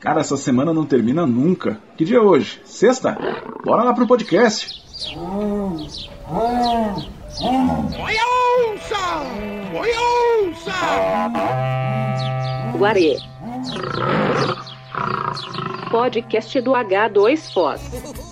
Cara, essa semana não termina nunca. Que dia é hoje? Sexta? Bora lá pro podcast. Guarê. Podcast do H2Foz.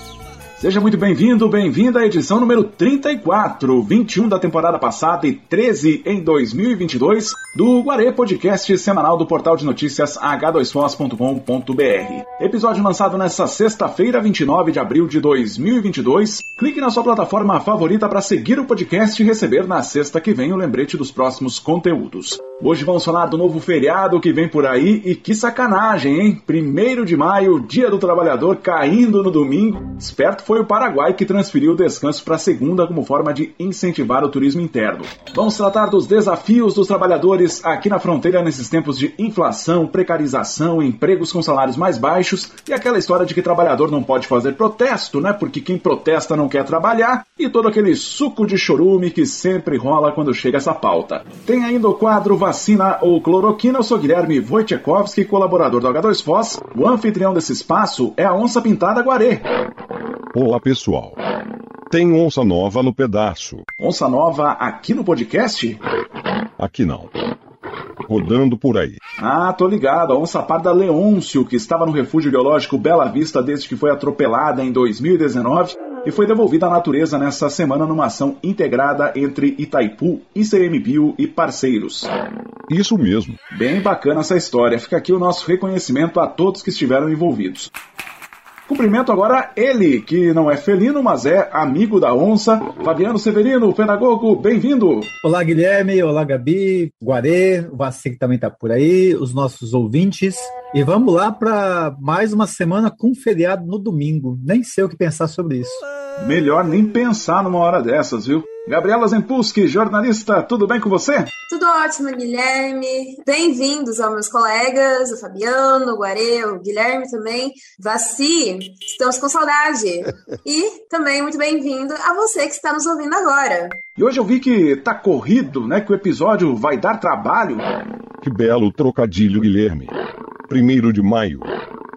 Seja muito bem-vindo, bem-vinda à edição número 34, 21 da temporada passada e 13 em 2022 do Guarê Podcast semanal do portal de notícias h2foz.com.br. Episódio lançado nesta sexta-feira, 29 de abril de 2022. Clique na sua plataforma favorita para seguir o podcast e receber na sexta que vem o lembrete dos próximos conteúdos. Hoje vamos falar do novo feriado que vem por aí e que sacanagem, hein? Primeiro de maio, Dia do Trabalhador caindo no domingo. Esperto foi o Paraguai que transferiu o descanso para segunda como forma de incentivar o turismo interno. Vamos tratar dos desafios dos trabalhadores aqui na fronteira nesses tempos de inflação, precarização, empregos com salários mais baixos e aquela história de que trabalhador não pode fazer protesto, né? Porque quem protesta não quer trabalhar e todo aquele suco de chorume que sempre rola quando chega essa pauta. Tem ainda o quadro vacina ou cloroquina, eu sou Guilherme Wojciechowski, colaborador do H2Foz. O anfitrião desse espaço é a Onça Pintada Guarê. Olá, pessoal. Tem onça nova no pedaço. Onça nova aqui no podcast? Aqui não. Rodando por aí. Ah, tô ligado. A onça parda Leôncio, que estava no refúgio biológico Bela Vista desde que foi atropelada em 2019 e foi devolvida à natureza nessa semana numa ação integrada entre Itaipu, ICMBio e parceiros. Isso mesmo. Bem bacana essa história. Fica aqui o nosso reconhecimento a todos que estiveram envolvidos. Cumprimento agora ele, que não é felino, mas é amigo da onça, Fabiano Severino, pedagogo, bem-vindo! Olá, Guilherme, olá, Gabi, Guarê, o que também está por aí, os nossos ouvintes. E vamos lá para mais uma semana com feriado no domingo. Nem sei o que pensar sobre isso. Melhor nem pensar numa hora dessas, viu? Gabriela Zempuski, jornalista, tudo bem com você? Tudo ótimo, Guilherme. Bem-vindos aos meus colegas, o Fabiano, o Guarê, o Guilherme também. Vaci, estamos com saudade. E também muito bem-vindo a você que está nos ouvindo agora. E hoje eu vi que tá corrido, né? Que o episódio vai dar trabalho. Que belo trocadilho, Guilherme. Primeiro de maio.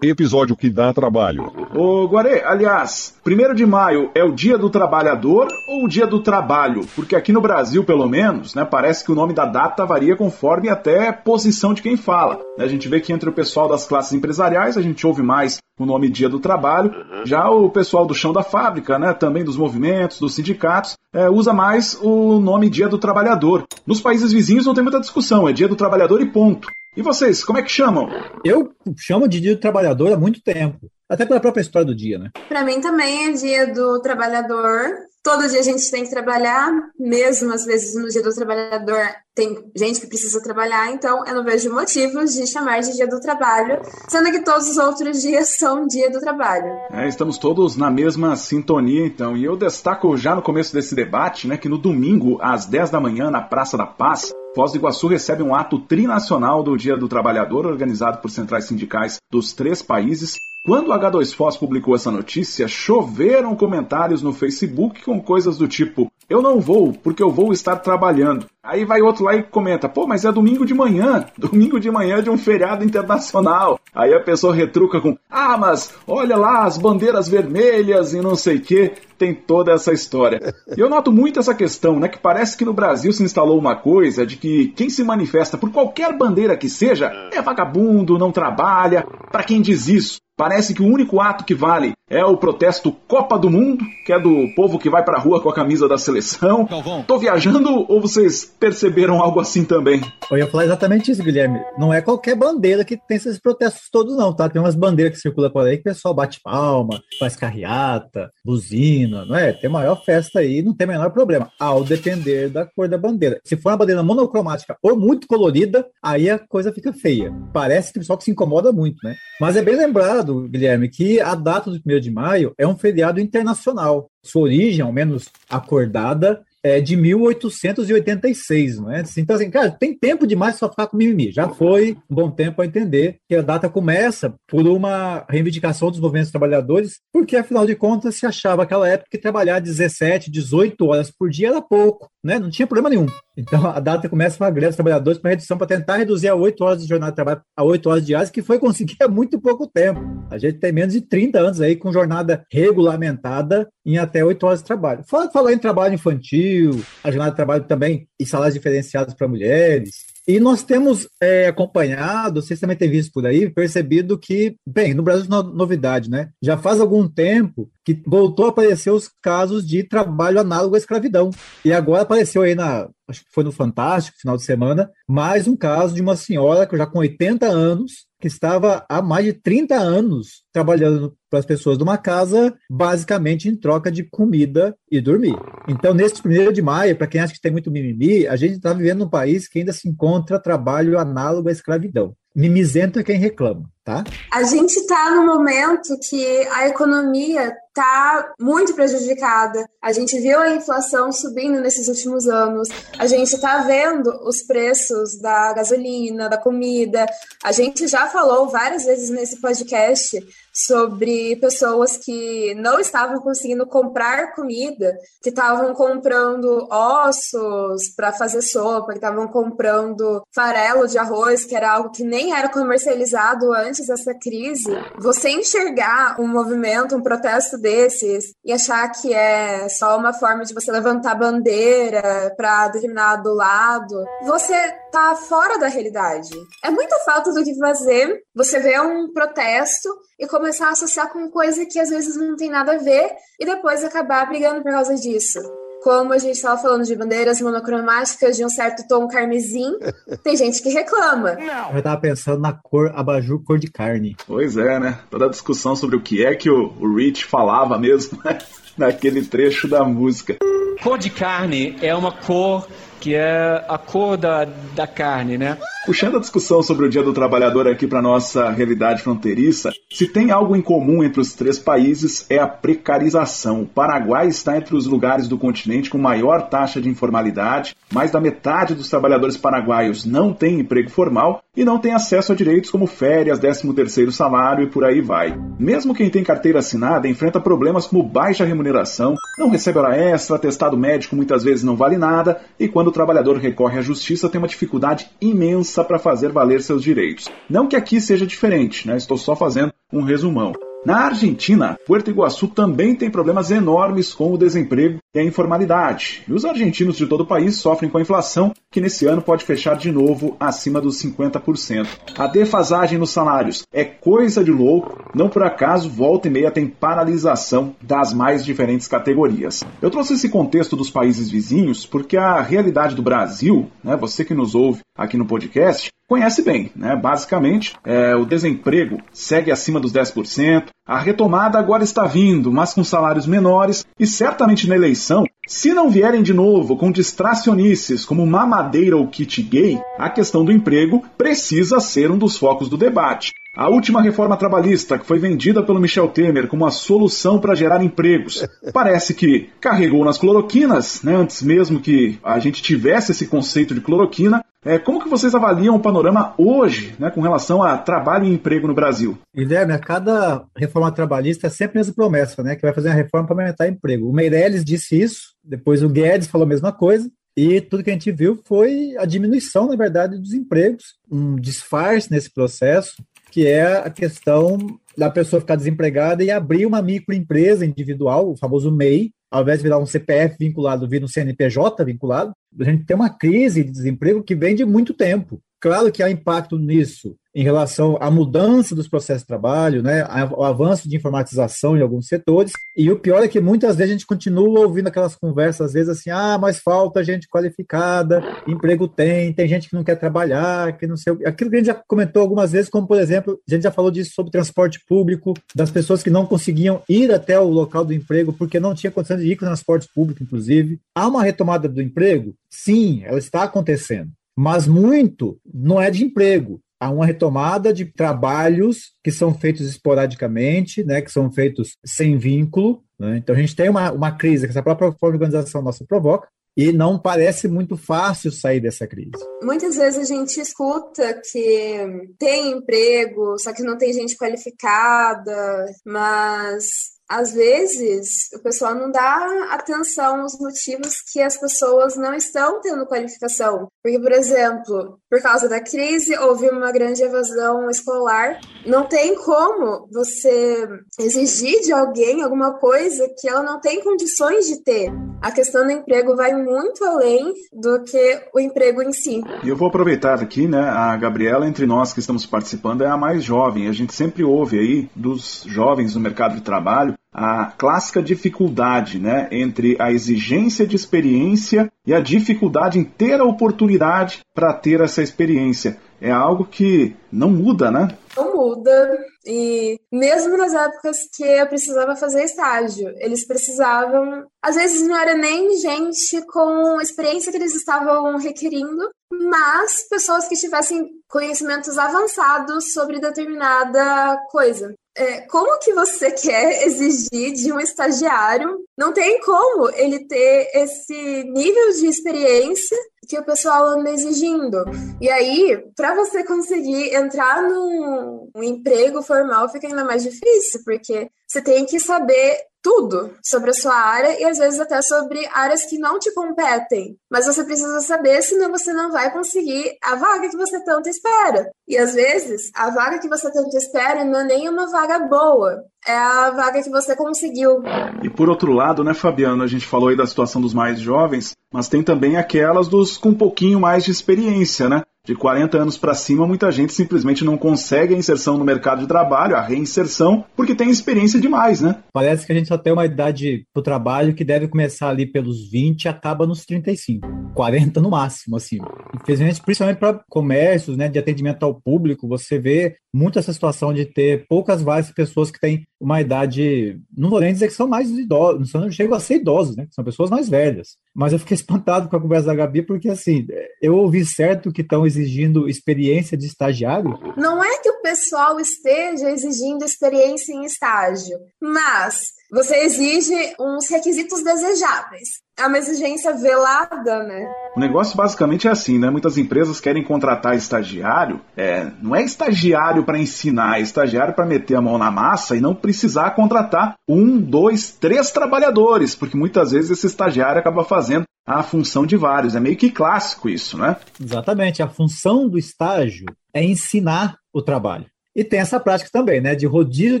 Episódio que dá trabalho. Ô, Guarê, aliás, primeiro de maio é o dia do trabalhador ou o dia do trabalho? Porque aqui no Brasil, pelo menos, né, parece que o nome da data varia conforme até posição de quem fala. A gente vê que entre o pessoal das classes empresariais a gente ouve mais o nome dia do trabalho. Já o pessoal do chão da fábrica, né, também dos movimentos, dos sindicatos, é, usa mais o nome dia do trabalhador. Nos países vizinhos não tem muita discussão, é dia do trabalhador e ponto. E vocês, como é que chamam? Eu chamo de Dia do Trabalhador há muito tempo. Até pela própria história do dia, né? Para mim também é Dia do Trabalhador. Todo dia a gente tem que trabalhar, mesmo às vezes no Dia do Trabalhador tem gente que precisa trabalhar, então eu não vejo motivos de chamar de Dia do Trabalho, sendo que todos os outros dias são Dia do Trabalho. É, estamos todos na mesma sintonia, então. E eu destaco já no começo desse debate, né, que no domingo, às 10 da manhã, na Praça da Paz, Foz do Iguaçu recebe um ato trinacional do Dia do Trabalhador, organizado por centrais sindicais dos três países. Quando o H2Foz publicou essa notícia, choveram comentários no Facebook com coisas do tipo: Eu não vou, porque eu vou estar trabalhando. Aí vai outro lá e comenta: Pô, mas é domingo de manhã, domingo de manhã de um feriado internacional. Aí a pessoa retruca com: Ah, mas olha lá as bandeiras vermelhas e não sei o que. Tem toda essa história. E eu noto muito essa questão, né? Que parece que no Brasil se instalou uma coisa de que quem se manifesta por qualquer bandeira que seja é vagabundo, não trabalha. Para quem diz isso, Parece que o único ato que vale é o protesto Copa do Mundo, que é do povo que vai pra rua com a camisa da seleção. Calvão. Tô viajando ou vocês perceberam algo assim também? Eu ia falar exatamente isso, Guilherme. Não é qualquer bandeira que tem esses protestos todos, não, tá? Tem umas bandeiras que circulam por aí que o pessoal bate palma, faz carreata, buzina, não é? Tem maior festa aí, não tem menor problema, ao depender da cor da bandeira. Se for uma bandeira monocromática ou muito colorida, aí a coisa fica feia. Parece que o pessoal que se incomoda muito, né? Mas é bem lembrado Guilherme, que a data do 1 de maio é um feriado internacional. Sua origem, ao menos acordada, é de 1886, não é? Então, assim, cara, tem tempo demais só ficar com mimimi. Já foi um bom tempo para entender que a data começa por uma reivindicação dos movimentos trabalhadores, porque, afinal de contas, se achava aquela época que trabalhar 17, 18 horas por dia era pouco. Né? Não tinha problema nenhum. Então a data começa com a greve dos trabalhadores para redução para tentar reduzir a 8 horas de jornada de trabalho a 8 horas diárias, que foi conseguir há muito pouco tempo. A gente tem menos de 30 anos aí com jornada regulamentada em até 8 horas de trabalho. Falou em trabalho infantil, a jornada de trabalho também e salários diferenciados para mulheres. E nós temos é, acompanhado, vocês também têm visto por aí, percebido que, bem, no Brasil é novidade, né? Já faz algum tempo que voltou a aparecer os casos de trabalho análogo à escravidão. E agora apareceu aí na, acho que foi no Fantástico, final de semana, mais um caso de uma senhora que já com 80 anos, que estava há mais de 30 anos trabalhando para as pessoas de uma casa, basicamente em troca de comida e dormir. Então, neste primeiro de maio, para quem acha que tem muito mimimi, a gente está vivendo num país que ainda se encontra trabalho análogo à escravidão. Mimizento é quem reclama, tá? A gente está no momento que a economia está muito prejudicada. A gente viu a inflação subindo nesses últimos anos. A gente está vendo os preços da gasolina, da comida. A gente já falou várias vezes nesse podcast sobre pessoas que não estavam conseguindo comprar comida, que estavam comprando ossos para fazer sopa, que estavam comprando farelo de arroz, que era algo que nem era comercializado antes dessa crise. Você enxergar um movimento, um protesto desses e achar que é só uma forma de você levantar bandeira para determinado lado, você tá fora da realidade. É muita falta do que fazer. Você vê um protesto e começar a associar com coisa que às vezes não tem nada a ver e depois acabar brigando por causa disso. Como a gente estava falando de bandeiras monocromáticas de um certo tom carmesim, tem gente que reclama. Eu estava pensando na cor abajur cor de carne. Pois é, né? Toda a discussão sobre o que é que o, o Rich falava mesmo né? naquele trecho da música. Cor de carne é uma cor que é a cor da, da carne, né? Puxando a discussão sobre o Dia do Trabalhador aqui para nossa realidade fronteiriça, se tem algo em comum entre os três países é a precarização. O Paraguai está entre os lugares do continente com maior taxa de informalidade, mais da metade dos trabalhadores paraguaios não tem emprego formal e não tem acesso a direitos como férias, 13º salário e por aí vai. Mesmo quem tem carteira assinada enfrenta problemas como baixa remuneração, não recebe hora extra, atestado médico muitas vezes não vale nada e quando o trabalhador recorre à justiça tem uma dificuldade imensa para fazer valer seus direitos. Não que aqui seja diferente, né? estou só fazendo um resumão. Na Argentina, Puerto Iguaçu também tem problemas enormes com o desemprego e a informalidade. E os argentinos de todo o país sofrem com a inflação, que nesse ano pode fechar de novo acima dos 50%. A defasagem nos salários é coisa de louco, não por acaso volta e meia tem paralisação das mais diferentes categorias. Eu trouxe esse contexto dos países vizinhos porque a realidade do Brasil, né, você que nos ouve aqui no podcast, conhece bem. Né? Basicamente, é, o desemprego segue acima dos 10%, a retomada agora está vindo, mas com salários menores, e certamente na eleição, se não vierem de novo com distracionices como mamadeira ou kit gay, a questão do emprego precisa ser um dos focos do debate. A última reforma trabalhista, que foi vendida pelo Michel Temer como a solução para gerar empregos, parece que carregou nas cloroquinas, né, antes mesmo que a gente tivesse esse conceito de cloroquina, é, como que vocês avaliam o panorama hoje né, com relação a trabalho e emprego no Brasil? Guilherme, a cada reforma trabalhista é sempre essa promessa, né? Que vai fazer uma reforma para aumentar emprego. O Meirelles disse isso, depois o Guedes falou a mesma coisa, e tudo que a gente viu foi a diminuição, na verdade, dos empregos, um disfarce nesse processo, que é a questão da pessoa ficar desempregada e abrir uma microempresa individual, o famoso MEI, ao invés de virar um CPF vinculado, vir um CNPJ vinculado, a gente tem uma crise de desemprego que vem de muito tempo. Claro que há impacto nisso em relação à mudança dos processos de trabalho, né, ao avanço de informatização em alguns setores. E o pior é que muitas vezes a gente continua ouvindo aquelas conversas, às vezes assim, ah, mas falta gente qualificada, emprego tem, tem gente que não quer trabalhar, que não sei. Aquilo que a gente já comentou algumas vezes, como por exemplo, a gente já falou disso sobre transporte público, das pessoas que não conseguiam ir até o local do emprego porque não tinha condição de ir com transporte público, inclusive. Há uma retomada do emprego? Sim, ela está acontecendo mas muito não é de emprego. Há uma retomada de trabalhos que são feitos esporadicamente, né, que são feitos sem vínculo. Né? Então, a gente tem uma, uma crise que essa própria organização nossa provoca, e não parece muito fácil sair dessa crise. Muitas vezes a gente escuta que tem emprego, só que não tem gente qualificada, mas às vezes, o pessoal não dá atenção aos motivos que as pessoas não estão tendo qualificação. Porque, por exemplo, por causa da crise, houve uma grande evasão escolar. Não tem como você exigir de alguém alguma coisa que ela não tem condições de ter. A questão do emprego vai muito além do que o emprego em si. E eu vou aproveitar aqui, né? A Gabriela, entre nós que estamos participando, é a mais jovem. A gente sempre ouve aí dos jovens no mercado de trabalho a clássica dificuldade né, entre a exigência de experiência e a dificuldade em ter a oportunidade para ter essa experiência. É algo que não muda, né? Não muda. E mesmo nas épocas que eu precisava fazer estágio, eles precisavam. Às vezes não era nem gente com a experiência que eles estavam requerindo, mas pessoas que tivessem conhecimentos avançados sobre determinada coisa é, como que você quer exigir de um estagiário? Não tem como ele ter esse nível de experiência que o pessoal anda exigindo. E aí, para você conseguir entrar num um emprego formal, fica ainda mais difícil, porque você tem que saber tudo sobre a sua área e às vezes até sobre áreas que não te competem. Mas você precisa saber, senão você não vai conseguir a vaga que você tanto espera. E às vezes, a vaga que você tanto espera não é nem uma vaga boa, é a vaga que você conseguiu. E por outro lado, né, Fabiano, a gente falou aí da situação dos mais jovens, mas tem também aquelas dos com um pouquinho mais de experiência, né? De 40 anos para cima, muita gente simplesmente não consegue a inserção no mercado de trabalho, a reinserção, porque tem experiência demais, né? Parece que a gente só tem uma idade pro trabalho que deve começar ali pelos 20 e acaba nos 35. 40 no máximo, assim. Infelizmente, principalmente para comércios, né, de atendimento ao público, você vê muito essa situação de ter poucas várias pessoas que têm uma idade, não vou nem dizer que são mais idosos, não chegam a ser idosos, né? São pessoas mais velhas. Mas eu fiquei espantado com a conversa da Gabi, porque assim, eu ouvi certo que estão exigindo experiência de estagiário. Não é que o pessoal esteja exigindo experiência em estágio, mas você exige uns requisitos desejáveis. É uma exigência velada, né? O negócio basicamente é assim, né? Muitas empresas querem contratar estagiário. É, não é estagiário para ensinar, é estagiário para meter a mão na massa e não precisar contratar um, dois, três trabalhadores, porque muitas vezes esse estagiário acaba fazendo a função de vários. É meio que clássico isso, né? Exatamente. A função do estágio é ensinar o trabalho. E tem essa prática também, né? De rodízio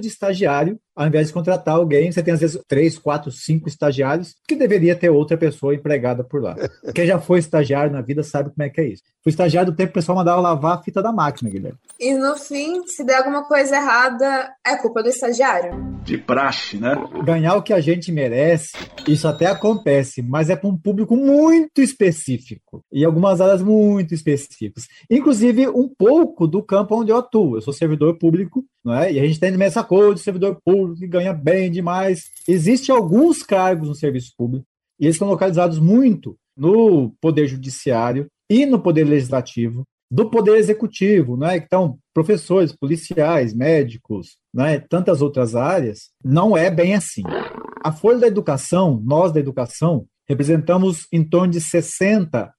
de estagiário ao invés de contratar alguém, você tem às vezes três, quatro, cinco estagiários, que deveria ter outra pessoa empregada por lá. Quem já foi estagiário na vida sabe como é que é isso. Fui estagiário do tempo que o pessoal mandava lavar a fita da máquina, Guilherme. E no fim, se der alguma coisa errada, é culpa do estagiário. De praxe, né? Ganhar o que a gente merece, isso até acontece, mas é para um público muito específico. E algumas áreas muito específicas. Inclusive, um pouco do campo onde eu atuo. Eu sou servidor público, não é? E a gente tem essa coisa de servidor público que ganha bem demais. Existem alguns cargos no serviço público, e eles estão localizados muito no Poder Judiciário e no Poder Legislativo, do Poder Executivo, né? Então, professores, policiais, médicos, né? tantas outras áreas, não é bem assim. A folha da educação, nós da educação, representamos em torno de 60%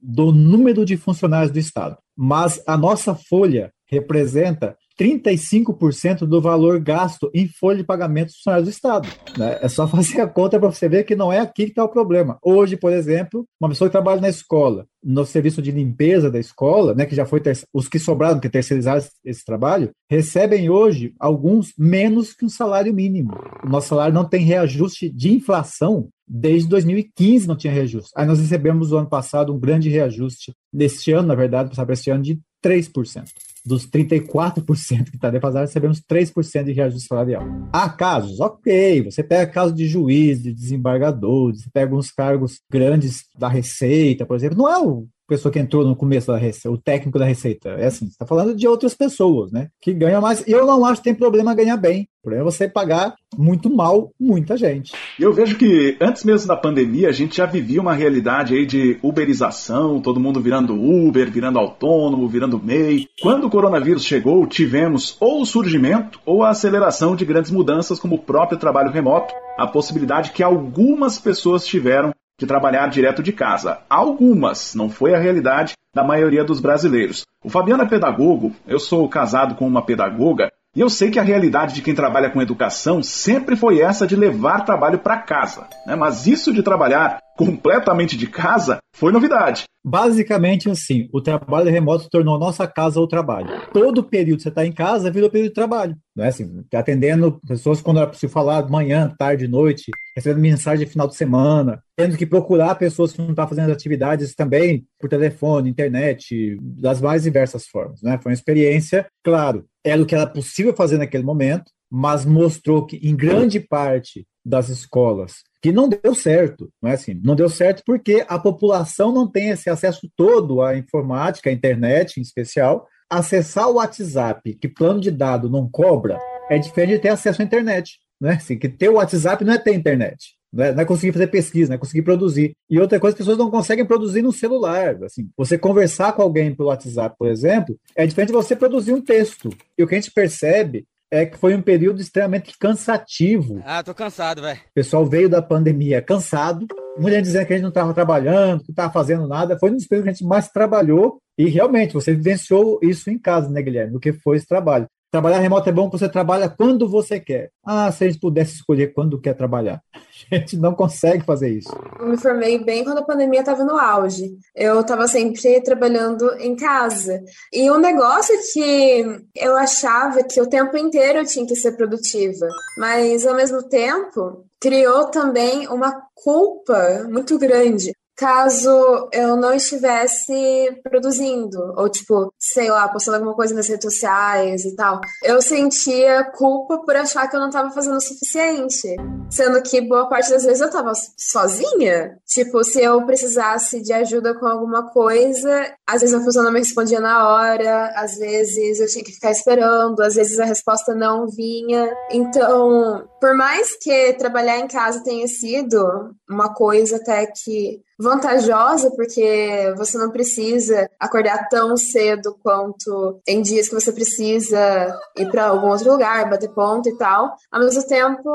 do número de funcionários do Estado. Mas a nossa folha representa 35% do valor gasto em folha de pagamento dos funcionários do Estado. Né? É só fazer a conta para você ver que não é aqui que está o problema. Hoje, por exemplo, uma pessoa que trabalha na escola, no serviço de limpeza da escola, né, que já foi os que sobraram, que terceirizaram esse trabalho, recebem hoje alguns menos que um salário mínimo. O nosso salário não tem reajuste de inflação desde 2015 não tinha reajuste. Aí nós recebemos no ano passado um grande reajuste, neste ano, na verdade, para este ano, de 3% dos 34% que está defasado, recebemos 3% de reajuste salarial. Há casos, ok, você pega casos de juiz, de desembargador, você pega uns cargos grandes da Receita, por exemplo, não é o pessoa que entrou no começo da receita, o técnico da receita. É assim, você está falando de outras pessoas, né? Que ganham mais. Eu não acho que tem problema ganhar bem. O problema é você pagar muito mal muita gente. Eu vejo que antes mesmo da pandemia, a gente já vivia uma realidade aí de uberização, todo mundo virando Uber, virando autônomo, virando MEI. Quando o coronavírus chegou, tivemos ou o surgimento ou a aceleração de grandes mudanças, como o próprio trabalho remoto, a possibilidade que algumas pessoas tiveram de trabalhar direto de casa. Algumas, não foi a realidade da maioria dos brasileiros. O Fabiano é pedagogo, eu sou casado com uma pedagoga, E eu sei que a realidade de quem trabalha com educação sempre foi essa de levar trabalho para casa. Né? Mas isso de trabalhar completamente de casa foi novidade. Basicamente assim, o trabalho remoto tornou nossa casa o trabalho. Todo período que você está em casa virou período de trabalho. Não é assim, atendendo pessoas quando era possível falar manhã, tarde, noite, recebendo mensagem de final de semana, tendo que procurar pessoas que não estão fazendo atividades também por telefone, internet, das mais diversas formas. Né? Foi uma experiência, claro, era o que era possível fazer naquele momento, mas mostrou que, em grande parte das escolas, que não deu certo, não é assim? Não deu certo porque a população não tem esse acesso todo à informática, à internet em especial. Acessar o WhatsApp, que plano de dado não cobra, é diferente de ter acesso à internet. Né? Assim, que ter o WhatsApp não é ter internet. Não é, não é, conseguir fazer pesquisa, não é conseguir produzir. E outra coisa, as pessoas não conseguem produzir no celular. Assim, você conversar com alguém pelo WhatsApp, por exemplo, é diferente de você produzir um texto. E o que a gente percebe é que foi um período extremamente cansativo. Ah, tô cansado, velho. O pessoal veio da pandemia cansado, muita gente dizendo que a gente não estava trabalhando, que não estava fazendo nada. Foi um dos períodos que a gente mais trabalhou e realmente você vivenciou isso em casa, né, Guilherme? O que foi esse trabalho. Trabalhar remoto é bom porque você trabalha quando você quer. Ah, se a gente pudesse escolher quando quer trabalhar. A gente não consegue fazer isso. Eu me formei bem quando a pandemia estava no auge. Eu estava sempre trabalhando em casa. E um negócio que eu achava que o tempo inteiro eu tinha que ser produtiva, mas ao mesmo tempo criou também uma culpa muito grande, caso eu não estivesse produzindo, ou tipo, sei lá, postando alguma coisa nas redes sociais e tal, eu sentia culpa por achar que eu não estava fazendo o suficiente. Sendo que boa parte das vezes eu estava sozinha. Tipo, se eu precisasse de ajuda com alguma coisa, às vezes a pessoa não me respondia na hora, às vezes eu tinha que ficar esperando, às vezes a resposta não vinha. Então, por mais que trabalhar em casa tenha sido uma coisa até que vantajosa, porque você não precisa acordar tão cedo quanto em dias que você precisa ir para algum outro lugar, bater ponto e tal. Ao mesmo tempo,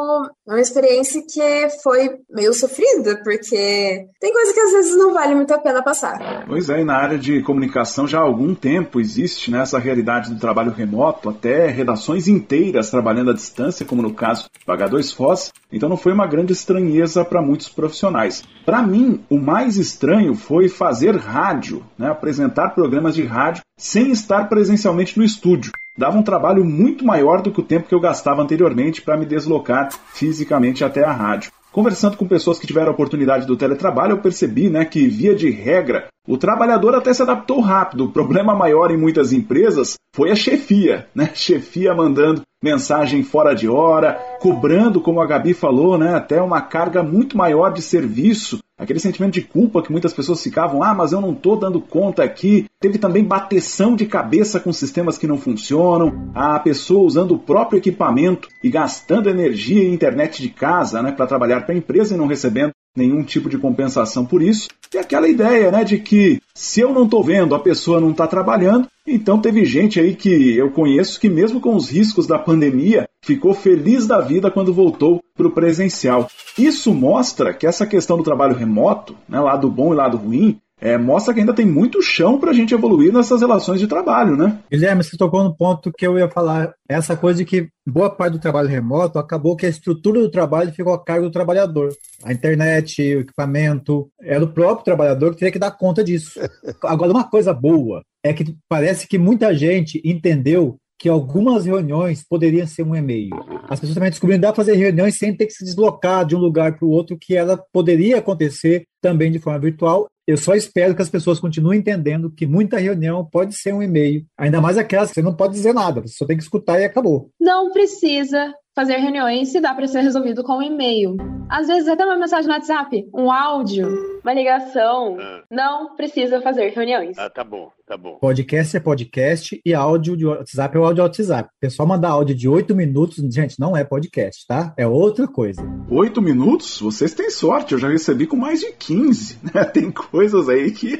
é uma experiência que foi meio sofrida, porque tem coisa que às vezes não vale muito a pena passar. Pois é, e na área de comunicação já há algum tempo existe né, essa realidade do trabalho remoto, até redações inteiras trabalhando à distância, como no caso do H2 Foz, então não foi uma grande estranheza para muitos profissionais. Para mim, o mais estranho foi fazer rádio, né, apresentar programas de rádio sem estar presencialmente no estúdio. Dava um trabalho muito maior do que o tempo que eu gastava anteriormente para me deslocar fisicamente até a rádio. Conversando com pessoas que tiveram a oportunidade do teletrabalho, eu percebi né, que, via de regra, o trabalhador até se adaptou rápido. O problema maior em muitas empresas foi a chefia, né? Chefia mandando mensagem fora de hora, cobrando, como a Gabi falou, né, até uma carga muito maior de serviço aquele sentimento de culpa que muitas pessoas ficavam, ah, mas eu não estou dando conta aqui. Teve também bateção de cabeça com sistemas que não funcionam, a pessoa usando o próprio equipamento e gastando energia e internet de casa né, para trabalhar para a empresa e não recebendo nenhum tipo de compensação por isso. E aquela ideia, né, de que se eu não estou vendo, a pessoa não está trabalhando. Então teve gente aí que eu conheço que mesmo com os riscos da pandemia, ficou feliz da vida quando voltou para o presencial. Isso mostra que essa questão do trabalho remoto, né, lado bom e lado ruim, é, mostra que ainda tem muito chão para a gente evoluir nessas relações de trabalho, né? Guilherme, você tocou no ponto que eu ia falar, essa coisa de que boa parte do trabalho remoto acabou que a estrutura do trabalho ficou a cargo do trabalhador. A internet, o equipamento, era o próprio trabalhador que teria que dar conta disso. Agora, uma coisa boa é que parece que muita gente entendeu que algumas reuniões poderiam ser um e-mail. As pessoas também descobriram que dá para fazer reuniões sem ter que se deslocar de um lugar para o outro, que ela poderia acontecer também de forma virtual eu só espero que as pessoas continuem entendendo que muita reunião pode ser um e-mail, ainda mais aquelas que você não pode dizer nada, você só tem que escutar e acabou. Não precisa fazer reuniões se dá para ser resolvido com um e-mail. Às vezes até uma mensagem no WhatsApp, um áudio, uma ligação. Ah. Não precisa fazer reuniões. Ah, tá bom, tá bom. Podcast é podcast e áudio de WhatsApp é áudio de WhatsApp. O pessoal mandar áudio de oito minutos, gente, não é podcast, tá? É outra coisa. Oito minutos? Vocês têm sorte, eu já recebi com mais de 15, né? Tem coisas aí que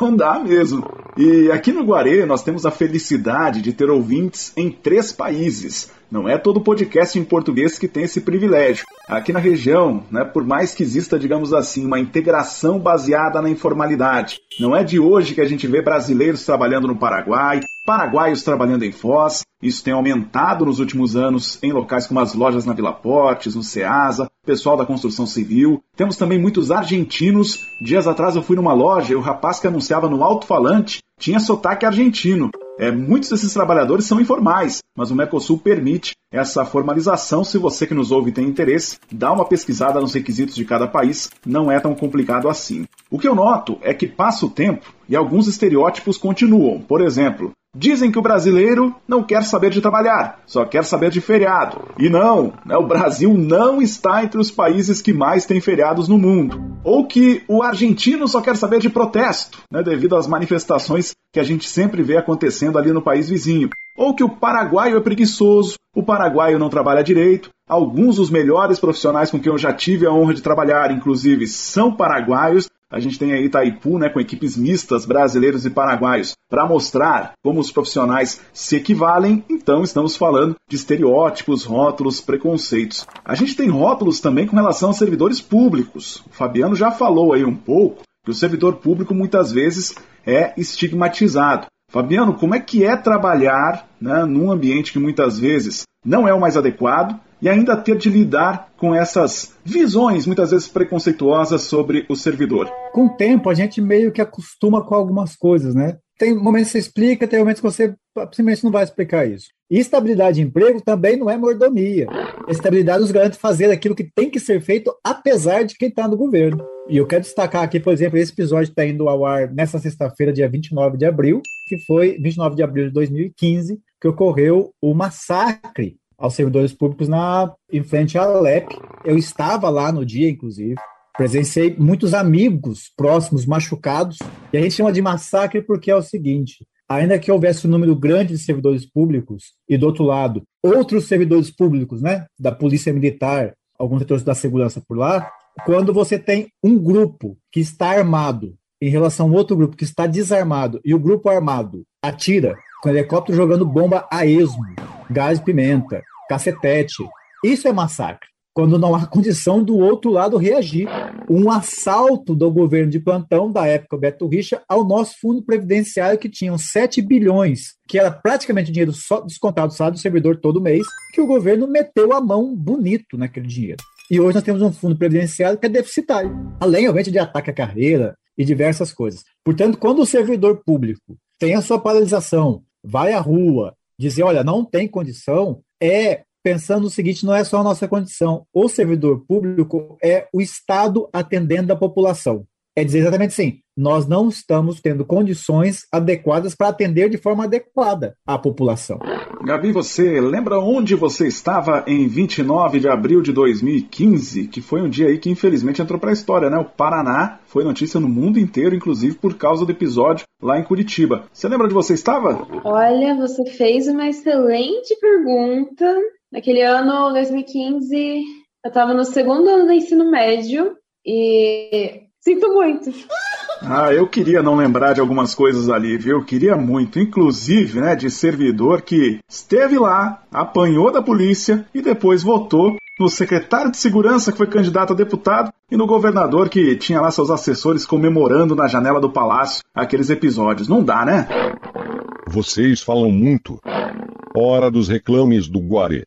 não dá mesmo. E aqui no Guarê nós temos a felicidade de ter ouvintes em três países. Não é todo podcast em português que tem esse privilégio. Aqui na região, né, por mais que exista, digamos assim, uma integração baseada na informalidade, não é de hoje que a gente vê brasileiros trabalhando no Paraguai, paraguaios trabalhando em Foz. Isso tem aumentado nos últimos anos em locais como as lojas na Vila Portes, no Ceasa, pessoal da construção civil. Temos também muitos argentinos. Dias atrás eu fui numa loja e o rapaz que anunciava no alto-falante tinha sotaque argentino. É, muitos desses trabalhadores são informais, mas o Mercosul permite essa formalização. Se você que nos ouve tem interesse, dá uma pesquisada nos requisitos de cada país, não é tão complicado assim. O que eu noto é que passa o tempo e alguns estereótipos continuam. Por exemplo, Dizem que o brasileiro não quer saber de trabalhar, só quer saber de feriado. E não, né, o Brasil não está entre os países que mais têm feriados no mundo. Ou que o argentino só quer saber de protesto, né, devido às manifestações que a gente sempre vê acontecendo ali no país vizinho. Ou que o paraguaio é preguiçoso, o paraguaio não trabalha direito. Alguns dos melhores profissionais com quem eu já tive a honra de trabalhar, inclusive, são paraguaios a gente tem aí Itaipu, né, com equipes mistas, brasileiros e paraguaios, para mostrar como os profissionais se equivalem. Então, estamos falando de estereótipos, rótulos, preconceitos. A gente tem rótulos também com relação aos servidores públicos. O Fabiano já falou aí um pouco que o servidor público muitas vezes é estigmatizado. Fabiano, como é que é trabalhar né, num ambiente que muitas vezes não é o mais adequado e ainda ter de lidar com essas visões, muitas vezes preconceituosas, sobre o servidor. Com o tempo, a gente meio que acostuma com algumas coisas, né? Tem momentos que você explica, tem momentos que você simplesmente não vai explicar isso. E estabilidade de emprego também não é mordomia. Estabilidade nos garante fazer aquilo que tem que ser feito, apesar de quem está no governo. E eu quero destacar aqui, por exemplo, esse episódio está indo ao ar nessa sexta-feira, dia 29 de abril, que foi 29 de abril de 2015, que ocorreu o massacre aos servidores públicos na, em frente à Alep. Eu estava lá no dia, inclusive. Presenciei muitos amigos próximos machucados. E a gente chama de massacre porque é o seguinte: ainda que houvesse um número grande de servidores públicos, e do outro lado, outros servidores públicos, né, da polícia militar, alguns setores da segurança por lá, quando você tem um grupo que está armado em relação a outro grupo que está desarmado e o grupo armado atira com helicóptero jogando bomba a esmo, gás pimenta, cacetete. Isso é massacre. Quando não há condição do outro lado reagir. Um assalto do governo de plantão da época Beto Richa ao nosso fundo previdenciário que tinha 7 bilhões, que era praticamente dinheiro só descontado do salário do servidor todo mês, que o governo meteu a mão bonito naquele dinheiro. E hoje nós temos um fundo previdenciário que é deficitário, além, obviamente, de ataque à carreira e diversas coisas. Portanto, quando o servidor público tem a sua paralisação, vai à rua, dizer, olha, não tem condição, é pensando o seguinte, não é só a nossa condição. O servidor público é o Estado atendendo a população. É dizer exatamente assim, nós não estamos tendo condições adequadas para atender de forma adequada a população. Gabi, você lembra onde você estava em 29 de abril de 2015, que foi um dia aí que infelizmente entrou para a história, né? O Paraná foi notícia no mundo inteiro, inclusive por causa do episódio lá em Curitiba. Você lembra onde você estava? Olha, você fez uma excelente pergunta. Naquele ano, 2015, eu estava no segundo ano do ensino médio e sinto muito. Ah, eu queria não lembrar de algumas coisas ali, viu? Queria muito, inclusive, né, de servidor que esteve lá, apanhou da polícia e depois votou no secretário de segurança que foi candidato a deputado e no governador que tinha lá seus assessores comemorando na janela do palácio aqueles episódios. Não dá, né? Vocês falam muito. Hora dos reclames do Guarê.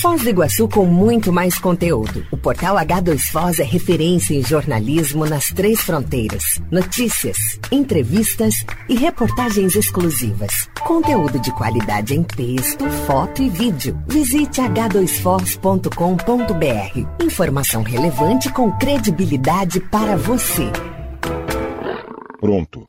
Foz do Iguaçu com muito mais conteúdo. O portal H2 Foz é referência em jornalismo nas três fronteiras. Notícias, entrevistas e reportagens exclusivas. Conteúdo de qualidade em texto, foto e vídeo. Visite h2foz.com.br. Informação relevante com credibilidade para você. Pronto.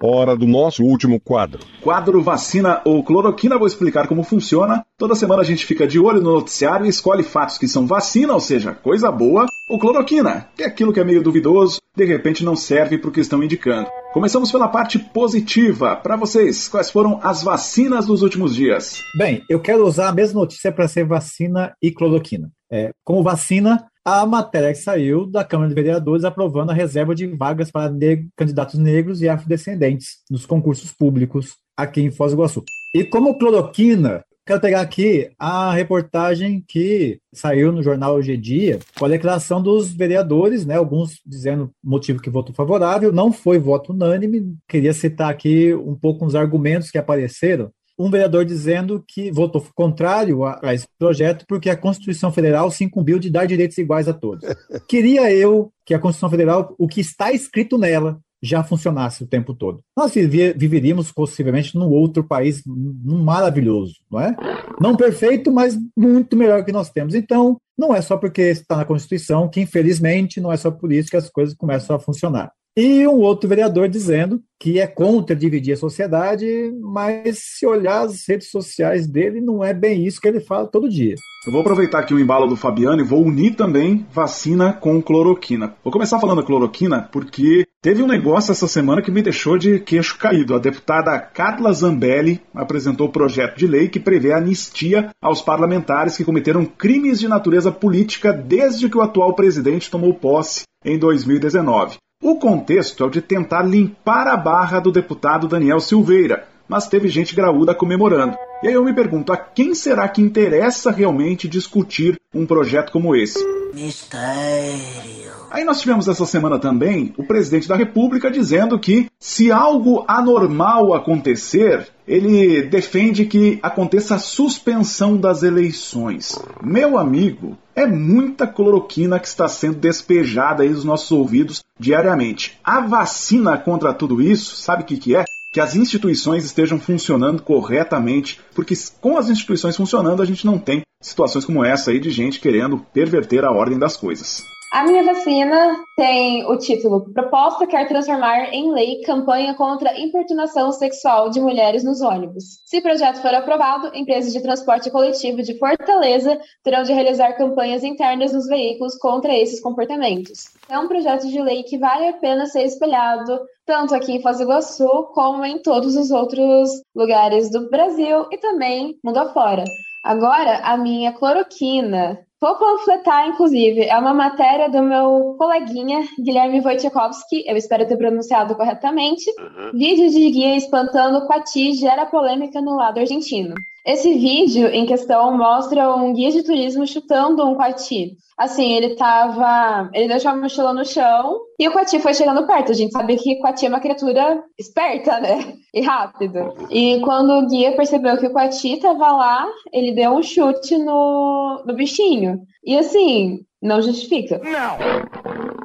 Hora do nosso último quadro. Quadro vacina ou cloroquina, vou explicar como funciona. Toda semana a gente fica de olho no noticiário e escolhe fatos que são vacina, ou seja, coisa boa, ou cloroquina, que é aquilo que é meio duvidoso, de repente não serve para o que estão indicando. Começamos pela parte positiva. Para vocês, quais foram as vacinas dos últimos dias? Bem, eu quero usar a mesma notícia para ser vacina e cloroquina. É, como vacina, a matéria que saiu da Câmara de Vereadores aprovando a reserva de vagas para ne candidatos negros e afrodescendentes nos concursos públicos aqui em Foz do Iguaçu. E como cloroquina, Quero pegar aqui a reportagem que saiu no jornal Hoje em Dia, com a declaração dos vereadores, né? Alguns dizendo motivo que votou favorável, não foi voto unânime. Queria citar aqui um pouco os argumentos que apareceram um vereador dizendo que votou contrário a, a, esse projeto porque a Constituição Federal se incumbiu de dar direitos iguais a todos. Queria eu que a Constituição Federal, o que está escrito nela, já funcionasse o tempo todo. Nós viveríamos possivelmente num outro país maravilhoso, não é? Não perfeito, mas muito melhor que nós temos. Então, não é só porque está na Constituição que, infelizmente, não é só por isso que as coisas começam a funcionar. E um outro vereador dizendo que é contra dividir a sociedade, mas se olhar as redes sociais dele, não é bem isso que ele fala todo dia. Eu vou aproveitar aqui o embalo do Fabiano e vou unir também vacina com cloroquina. Vou começar falando da cloroquina porque teve um negócio essa semana que me deixou de queixo caído. A deputada Carla Zambelli apresentou o projeto de lei que prevê anistia aos parlamentares que cometeram crimes de natureza política desde que o atual presidente tomou posse em 2019. O contexto é o de tentar limpar a barra do deputado Daniel Silveira, mas teve gente graúda comemorando. E aí eu me pergunto, a quem será que interessa realmente discutir um projeto como esse? Mistério. Aí nós tivemos essa semana também o presidente da República dizendo que se algo anormal acontecer, ele defende que aconteça a suspensão das eleições. Meu amigo, é muita cloroquina que está sendo despejada aí nos nossos ouvidos diariamente. A vacina contra tudo isso, sabe o que, que é? que as instituições estejam funcionando corretamente, porque com as instituições funcionando, a gente não tem situações como essa aí de gente querendo perverter a ordem das coisas. A minha vacina tem o título Proposta quer transformar em lei campanha contra importunação sexual de mulheres nos ônibus. Se o projeto for aprovado, empresas de transporte coletivo de Fortaleza terão de realizar campanhas internas nos veículos contra esses comportamentos. É um projeto de lei que vale a pena ser espelhado tanto aqui em Foz do Iguaçu como em todos os outros lugares do Brasil e também mundo afora. Agora, a minha cloroquina. Vou panfletar, inclusive, é uma matéria do meu coleguinha Guilherme Wojciechowski, eu espero ter pronunciado corretamente. Uhum. Vídeo de guia espantando Quati gera polêmica no lado argentino. Esse vídeo em questão mostra um guia de turismo chutando um coati. Assim, ele tava. Ele deixou a mochila no chão e o coati foi chegando perto. A gente sabe que coati é uma criatura esperta, né? E rápido. E quando o guia percebeu que o coati tava lá, ele deu um chute no, no bichinho. E assim, não justifica. Não!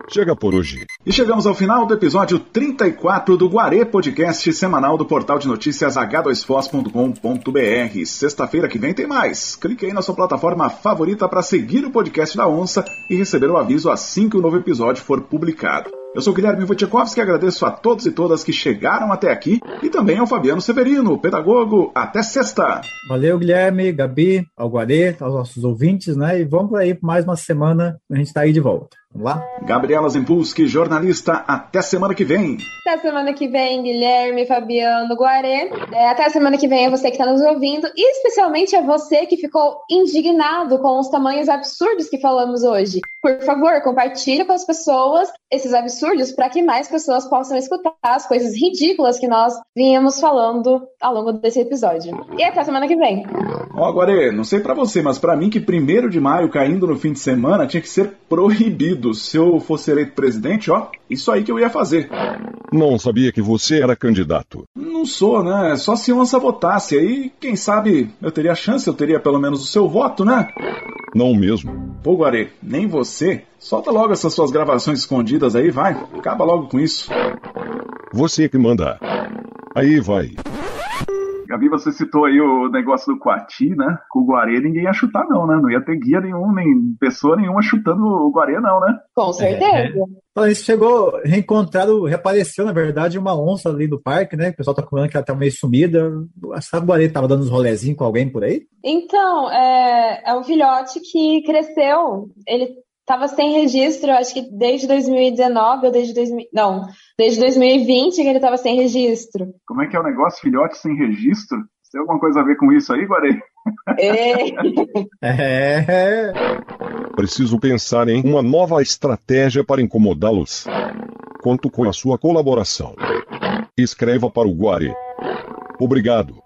Chega por hoje. E chegamos ao final do episódio 34 do Guarê Podcast semanal do portal de notícias h2foz.com.br. Sexta-feira que vem tem mais. Clique aí na sua plataforma favorita para seguir o podcast da Onça e receber o aviso assim que o novo episódio for publicado. Eu sou Guilherme Wojciechowski agradeço a todos e todas que chegaram até aqui e também ao Fabiano Severino, pedagogo. Até sexta! Valeu, Guilherme, Gabi, ao Guarê, aos nossos ouvintes, né? E vamos aí mais uma semana, a gente está aí de volta. Vamos lá? Gabriela Zempulski, jornalista, até semana que vem. Até semana que vem, Guilherme, Fabiano, Guarê. É, até semana que vem é você que está nos ouvindo e especialmente é você que ficou indignado com os tamanhos absurdos que falamos hoje. Por favor, compartilhe com as pessoas esses absurdos para que mais pessoas possam escutar as coisas ridículas que nós vínhamos falando ao longo desse episódio. E até semana que vem. Ó, oh, Guarê, não sei para você, mas para mim que primeiro de maio caindo no fim de semana tinha que ser proibido se eu fosse eleito presidente, ó, isso aí que eu ia fazer. Não sabia que você era candidato. Não sou, né? Só se onça votasse. Aí, quem sabe, eu teria chance, eu teria pelo menos o seu voto, né? Não mesmo. Pô, Guarê, nem você. Solta logo essas suas gravações escondidas aí, vai. Acaba logo com isso. Você que manda. Aí vai. Gabi, você citou aí o negócio do Coati, né? Com o Guarê ninguém ia chutar, não, né? Não ia ter guia nenhum, nem pessoa nenhuma chutando o Guarê, não, né? Com certeza. É. Isso chegou reencontrado, reapareceu, na verdade, uma onça ali do parque, né? O pessoal tá falando que ela tá meio sumida. Sabe o Guarê tava dando uns rolezinhos com alguém por aí? Então, é, é um filhote que cresceu. Ele tava sem registro, acho que desde 2019 ou desde 2000. Não, desde 2020 que ele estava sem registro. Como é que é o negócio, filhote sem registro? Tem alguma coisa a ver com isso aí, Guarei? É. é. Preciso pensar em uma nova estratégia para incomodá-los. Conto com a sua colaboração. Escreva para o Guare. Obrigado.